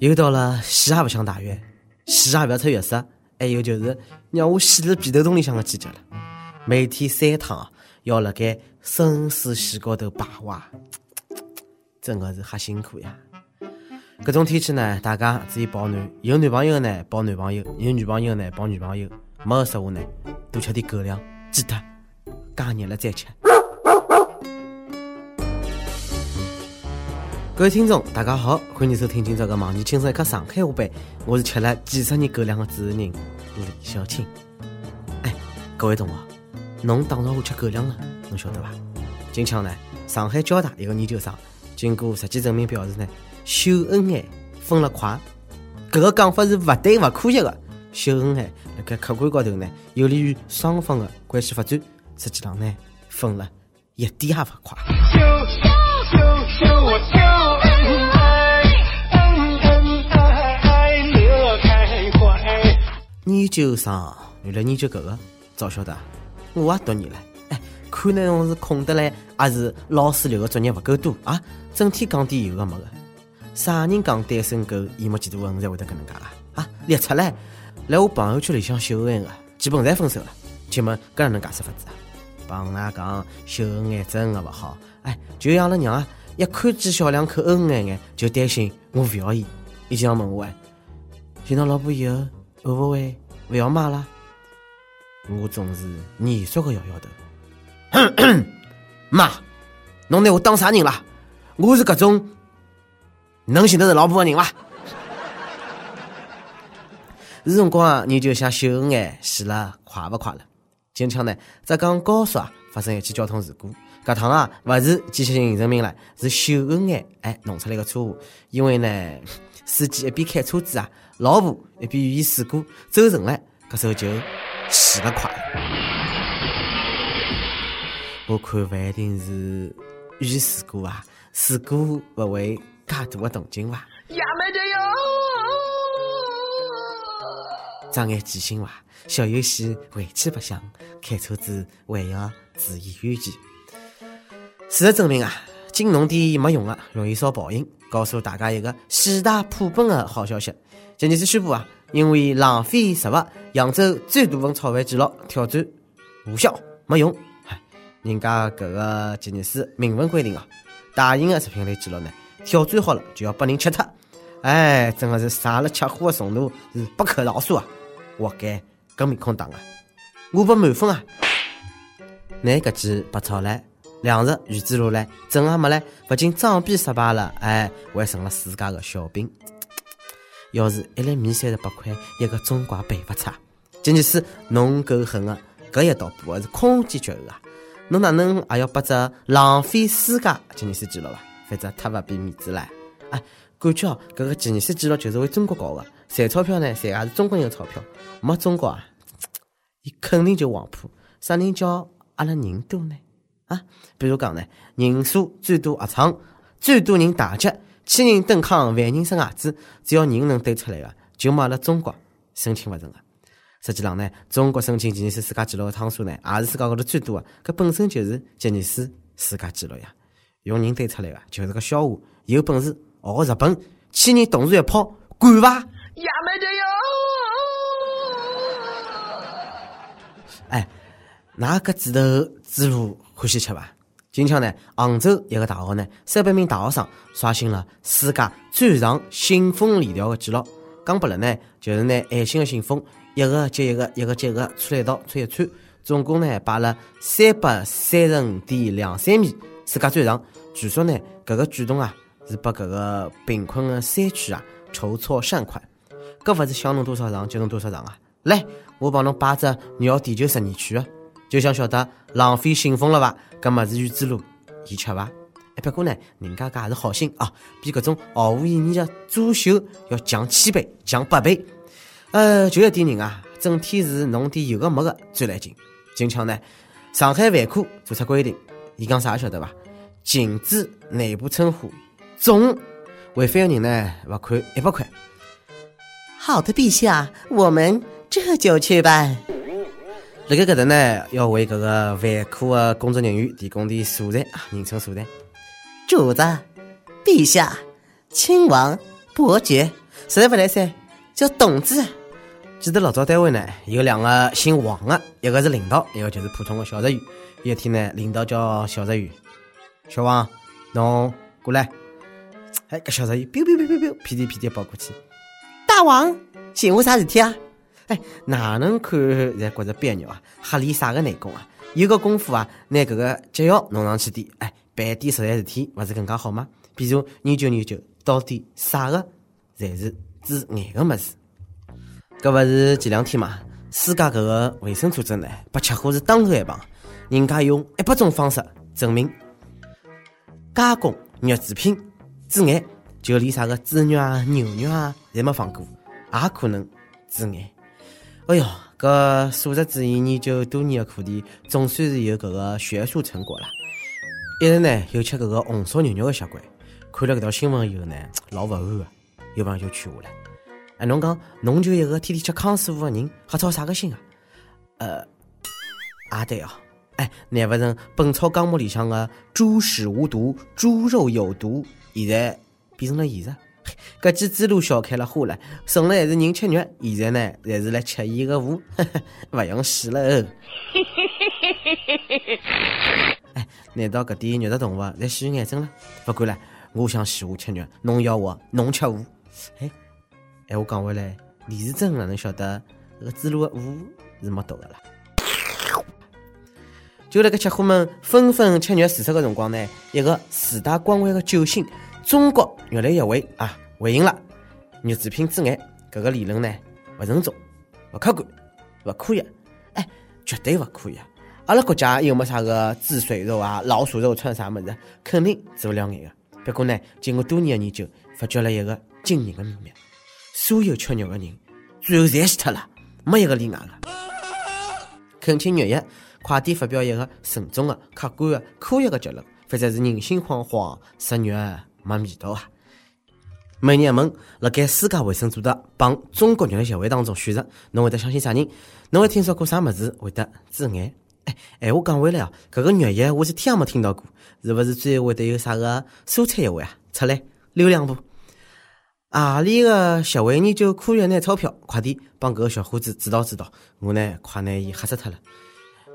又到了死也不想大月，死也不要出浴室，还有就是让我死在被头洞里向的季节了。每天三趟，要辣盖生死线高头徘徊，真的是哈辛苦呀。搿种天气呢，大家注意保暖，有男朋友呢抱男朋友，有女朋友呢抱女朋友，没个说话呢，多吃点狗粮，记得加热了再吃。各位听众，大家好，欢迎收听今朝的《忘记轻松一刻上海话版》，我是吃了几十年狗粮的主持人李小青。哎，各位同学，侬打着我吃狗粮了，侬晓得伐？今腔呢，上海交大一个研究生经过实际证明表示呢，秀恩爱分了快，搿个讲法是勿对勿科学的。秀恩爱辣盖客观高头呢，有利于双方的关系发展，实际上呢，分了一点也勿快。研究生原来研究搿个，早晓得，我也读研了。哎，看来侬是空得来，还是老师留的作业勿够多啊？整天讲点有的没的。啥人讲单身狗眼目嫉妒恨才会得搿能介啊？啊，列出来，来我朋友圈里向秀恩爱的，基本侪分手了。请问搿哪能介说法子啊？帮㑚讲秀恩爱真的勿好。哎，就像阿拉娘啊，一看见小两口恩恩爱爱，就担心我勿要伊，伊经常问我哎，寻到老婆以后会勿会？不要骂了，我总是严肃的摇摇头。妈，侬拿我当啥人了？我是搿种能寻得着老婆的人伐？是辰光你就想秀恩爱，死了快不快了？今朝呢，浙江高速啊发生一起交通事故，搿趟啊勿是机械性形成命了，是秀恩爱哎弄出来个错误，因为呢。司机一边开车子啊，老婆一边与伊试过走神了，搿时候就死了快。我看勿一定是遇事故啊，事故勿会介大个动静伐？呀没得哟！长眼记性伐？小游戏回去白相，开车子还要注意安全。事实证明啊，金弄点没用的，容易烧报应。告诉大家一个喜大普奔的好消息，吉尼斯宣布啊，因为浪费食物，扬州最大份炒饭记录挑战无效没用。嗨，人家搿个吉尼斯明文规定啊，大型的食品类记录呢，挑战好了就要被人吃脱。哎，真的是上了吃货的程度是不可饶恕啊！活该跟面孔打啊！我拨满分啊！那搿记白炒了。两日鱼子路嘞，整也没嘞，不仅装逼失败了，哎，还成了世界的笑柄。要是一粒米三十八块，一个中瓜赔不出。吉尼斯，侬够狠的，搿一道步是空前绝后啊！侬哪能还要拨只浪费世界吉尼斯纪录伐？反正太勿给面子了。哎，感觉哦，搿个吉尼斯纪录就是为中国搞的，赚钞票呢，赚也是中国人的钞票，没中国啊，伊肯定就黄埔。啥人叫阿拉人多呢？啊，比如讲呢，人数最多合唱，最多人打劫，千人登康，万人生孩子，只要人能堆出来的，就没了中国申请勿成的。实际上呢，中国申请吉尼斯世界纪录的趟数呢，也是世界高头最多的，搿本身就是吉尼斯世界纪录呀。用人堆出来的就是个笑话，有本事学日本，千人同时一跑，敢伐？也没得哟。哎，哪个指头指路？欢喜吃伐？今朝呢，杭州一个大学呢，三百名大学生刷新了世界最长信封链条的记录。讲白了呢，就是拿爱心的信封一个接一个，一个接一个串一道，串一串，总共呢摆了三百三十五点两三米，世界最长。据说呢，搿个举动啊，是拨搿个贫困的山区啊筹措善款。搿勿是想弄多少长就弄多少长啊！来，我帮侬摆只绕地球十二圈啊！就想晓得浪费信封了吧？搿么是鱼之路，伊吃伐？哎，不过呢，人家搿也是好心啊，比搿种毫无意义的作秀要强千倍、强百倍。呃，就一点人啊，整天是弄点有的没的最来劲。今朝呢，上海万科做出规定，伊讲啥晓得伐？禁止内部称呼“总”，违反的人呢，罚款一百块。好的，陛下，我们这就去办。辣盖搿搭呢，要为搿个万科的工作人员提供点素材啊，人称素材。主子，陛下，亲王，伯爵，实在不来噻，叫董子。记得老早单位呢有两个姓王的，一个是领导，一个就是普通的小职员。一天呢，领导叫小职员：“小王，侬过来。”哎，搿小职员，biu biu biu biu biu，屁颠屁颠跑过去。大王，寻我啥事体啊？哎，哪能看侪觉着别扭啊？瞎练啥个内功啊？有个功夫啊，拿搿个解药弄上去点，哎，办点实在事体，勿是更加好吗？比如研究研究，到底啥个才是治癌个物事？搿勿是前两天嘛？世界搿个卫生组织呢，把吃货是当头一棒，人家用一百种方式证明加工肉制品致癌，就连啥个猪肉啊、牛肉啊，侪没放过，也可能致癌。哎哟！搿素食主义研究多年的课题，总算是有搿个学术成果了。一直呢有吃搿个红烧牛肉的习惯，看了搿条新闻以后呢，老勿安的。有朋友就劝我了：“哎，侬讲侬就一个天天吃康师傅的人，还操啥个心啊？”呃，也对哦。哎，难不成《本草纲目》里向的“猪屎无毒，猪肉有毒”现在变成了现实？搿记之路笑开了花了，从来还是人吃肉，现在呢，侪是来吃伊个货，勿用死了。哎，难道搿点肉食动物侪死于癌症了？勿管了，我想死我吃肉，侬要我侬吃我。哎，哎，我讲回来，李时珍哪能晓得搿之路个货是没毒个啦？就辣搿吃货们纷纷吃肉自杀个辰光呢，一个四大光环个救星。中国肉类协会啊回应了，肉制品致癌搿个理论呢勿成熟、勿客观、勿科学，哎，绝对勿科学！阿拉国家又没啥个猪水肉啊、老鼠肉串啥物事，肯定治勿了癌个。不过呢，经过多年的研究，发觉了一个惊人的秘密：所有吃肉的人最后侪死脱了，没一个例外的。恳请肉业快点发表一个慎重的、客观的、科学的结论，否则是人心惶惶，食肉。没味道啊！每日问，辣盖世界卫生组织帮中国肉类协会当中选择，侬会得相信啥人？侬会听说过啥物事会得致癌？哎，闲话讲回来哦，搿个肉业我是听也没听到过，是勿是最后会得有啥个蔬菜协会啊？出来溜两步！阿里个协会研究科学拿钞票，快点帮搿个小伙子指导指导，我呢快拿伊吓死脱了。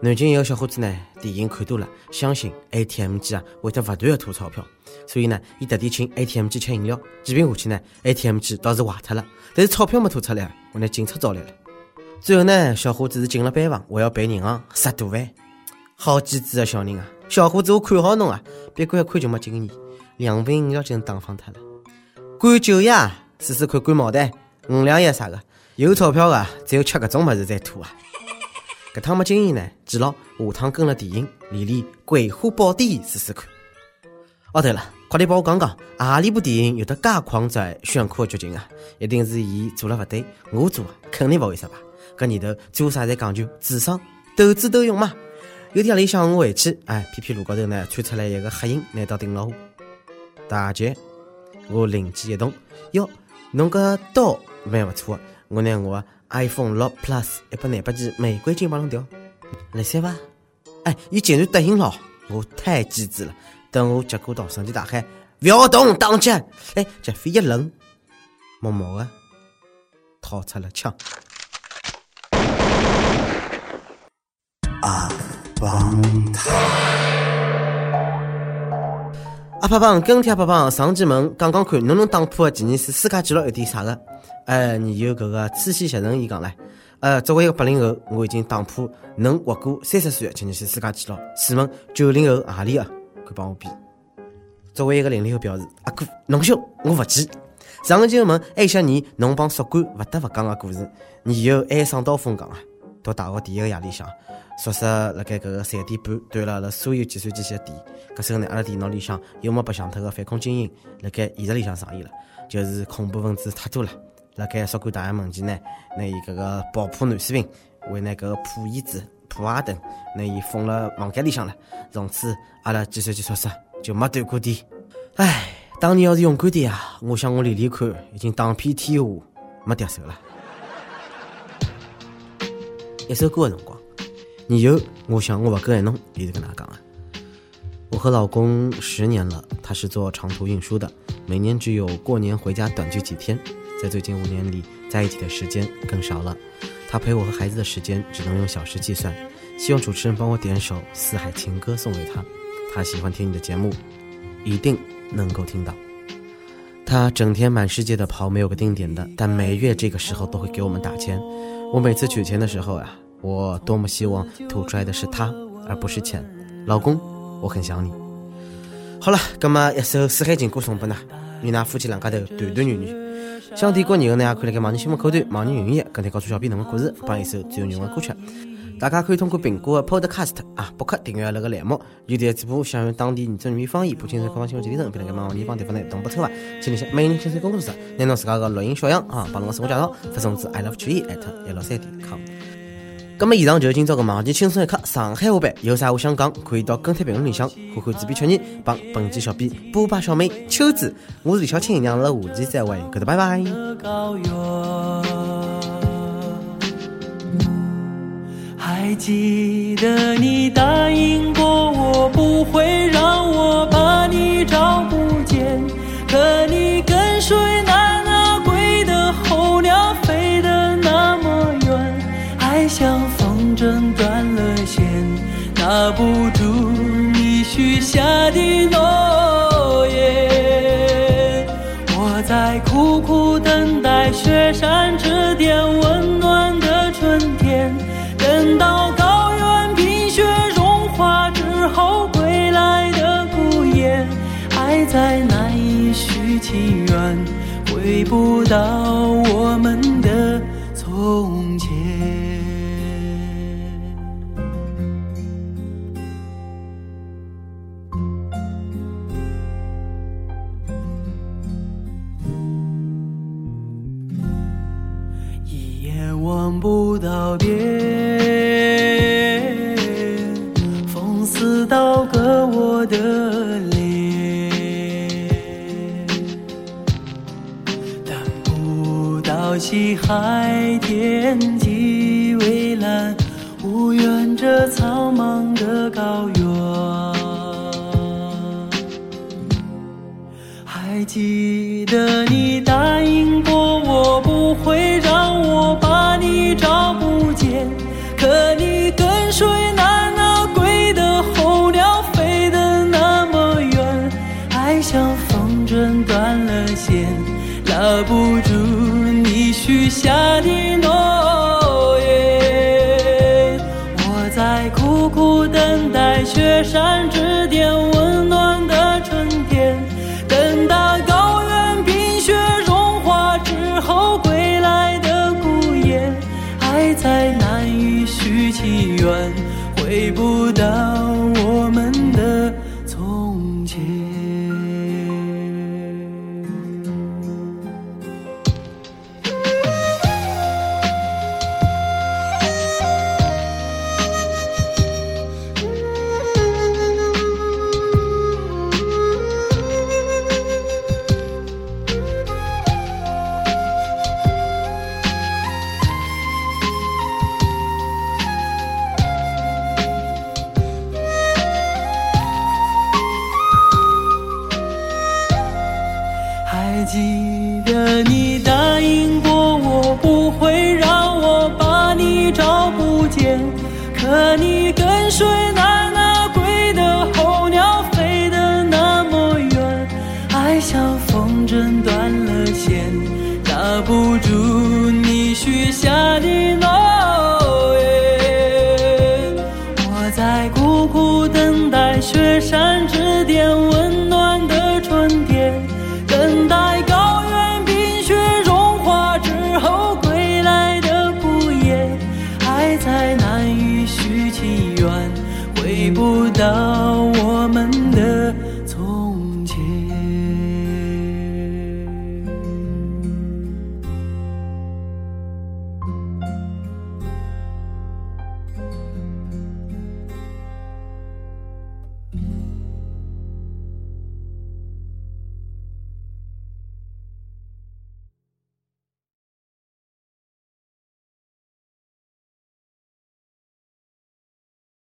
南京一个小伙子呢，电影看多了，相信 ATM 机啊会得勿断的吐钞票，所以呢，伊特地请 ATM 机吃饮料。几瓶下去呢，ATM 机倒是坏脱了，但是钞票没吐出来，我拿警察找来了。最后呢，小伙子是进了班房，还要赔银行十多万。好机智的小人啊！小伙子，我看好侬啊，别个一看就没经验，两瓶饮料就能打发脱了。灌酒呀，试试看灌茅台、五粮液啥个，有钞票的只有吃搿种物事才吐啊！搿趟没经验呢，记牢下趟跟了电影练练《桂花宝典》试试看。哦对了，快点帮我讲讲，何里部电影有得介狂拽炫酷的剧情啊？一定是伊做了勿对，我做肯定勿会失败。搿年头做啥侪讲究智商，斗智斗勇嘛。有天夜里向我回去，哎，偏偏路高头呢窜出来一个黑影，拿刀顶牢我。大姐，我灵机一动，哟，侬搿刀蛮勿错，我拿我。iPhone 六 Plus 一百廿八 G 玫瑰金帮侬调，来三伐？哎，伊竟然答应了，我太机智了。等我结果到，神机大喊：“不要动，当机！”哎，杰飞一愣，默默的掏出了枪。阿邦塔。阿胖胖跟帖阿胖胖上期问，讲讲看，侬能打破的吉尼斯世界纪录有点啥个？呃，你有搿个慈禧袭人，伊讲唻，呃，作为一个八零后，我已经打破能活过三十岁的吉尼斯世界纪录。试问九零后何里个？快帮我比。作为一个零零后，表示阿哥侬凶，我勿记。上期问，爱些年侬帮宿管勿得勿讲个故事，你有哀伤刀锋讲啊？读大学第一个夜里向。宿舍辣盖搿个三点半断了阿拉所有计算机器的电，搿时候呢，阿拉电脑里向又没白相脱个反恐精英，辣盖现实里向上演了，就是恐怖分子太多了。辣盖宿管大门前呢，拿伊搿个爆破男士兵，为那搿个破椅子、破瓦等，拿伊封了房间里向了。从此阿拉计算机宿舍就没断过电。唉，当年要是勇敢点啊，我想我连连看已经打遍天下没敌手了。一首歌的辰光。以后，我想我不够爱侬，也是跟他讲啊。我和老公十年了，他是做长途运输的，每年只有过年回家短聚几天，在最近五年里，在一起的时间更少了。他陪我和孩子的时间只能用小时计算。希望主持人帮我点首《四海情歌》送给他，他喜欢听你的节目，一定能够听到。他整天满世界的跑，没有个定点的，但每月这个时候都会给我们打钱。我每次取钱的时候啊，我多么希望吐出来的是他，而不是钱。老公，我很想你。好了，那么一首《四海情歌》送给呢，与那夫妻两家头团团圆圆。想听过年的呢，可以来网易新闻客户端、网易云音乐，跟帖告诉小编侬的故事，帮一首最有缘的歌曲。大家可以通过苹果的 Podcast 啊，博客订阅那个栏目，有点直播，享用当地原汁原味方言，不仅是官方新闻节目，并且帮地方地方的同步策划。请联系美林先生工作室，联络自家个录音小样啊，帮侬生活介绍，发送至 i love 曲艺 at 一六三点 com。那么以上就是今朝个网易轻松一刻上海话版，有啥话想讲，可以到跟帖评论里向，或或自编曲艺，帮本期小编波霸小妹秋子，我是李小青，娘了下期再会，各位拜拜。还记得你答应过我，不会让我把你找不见。可你跟随那那归的候鸟飞得那么远，爱像风筝断了线，拿不住你许下的诺再难以续情缘，回不到我们的从海天际蔚蓝，无缘这苍茫的高原。还记得你答许下的诺言，我在苦苦等待雪山之巅温暖的春天，等到高原冰雪融化之后归来的孤雁，还在难以续情缘，回不到像风筝断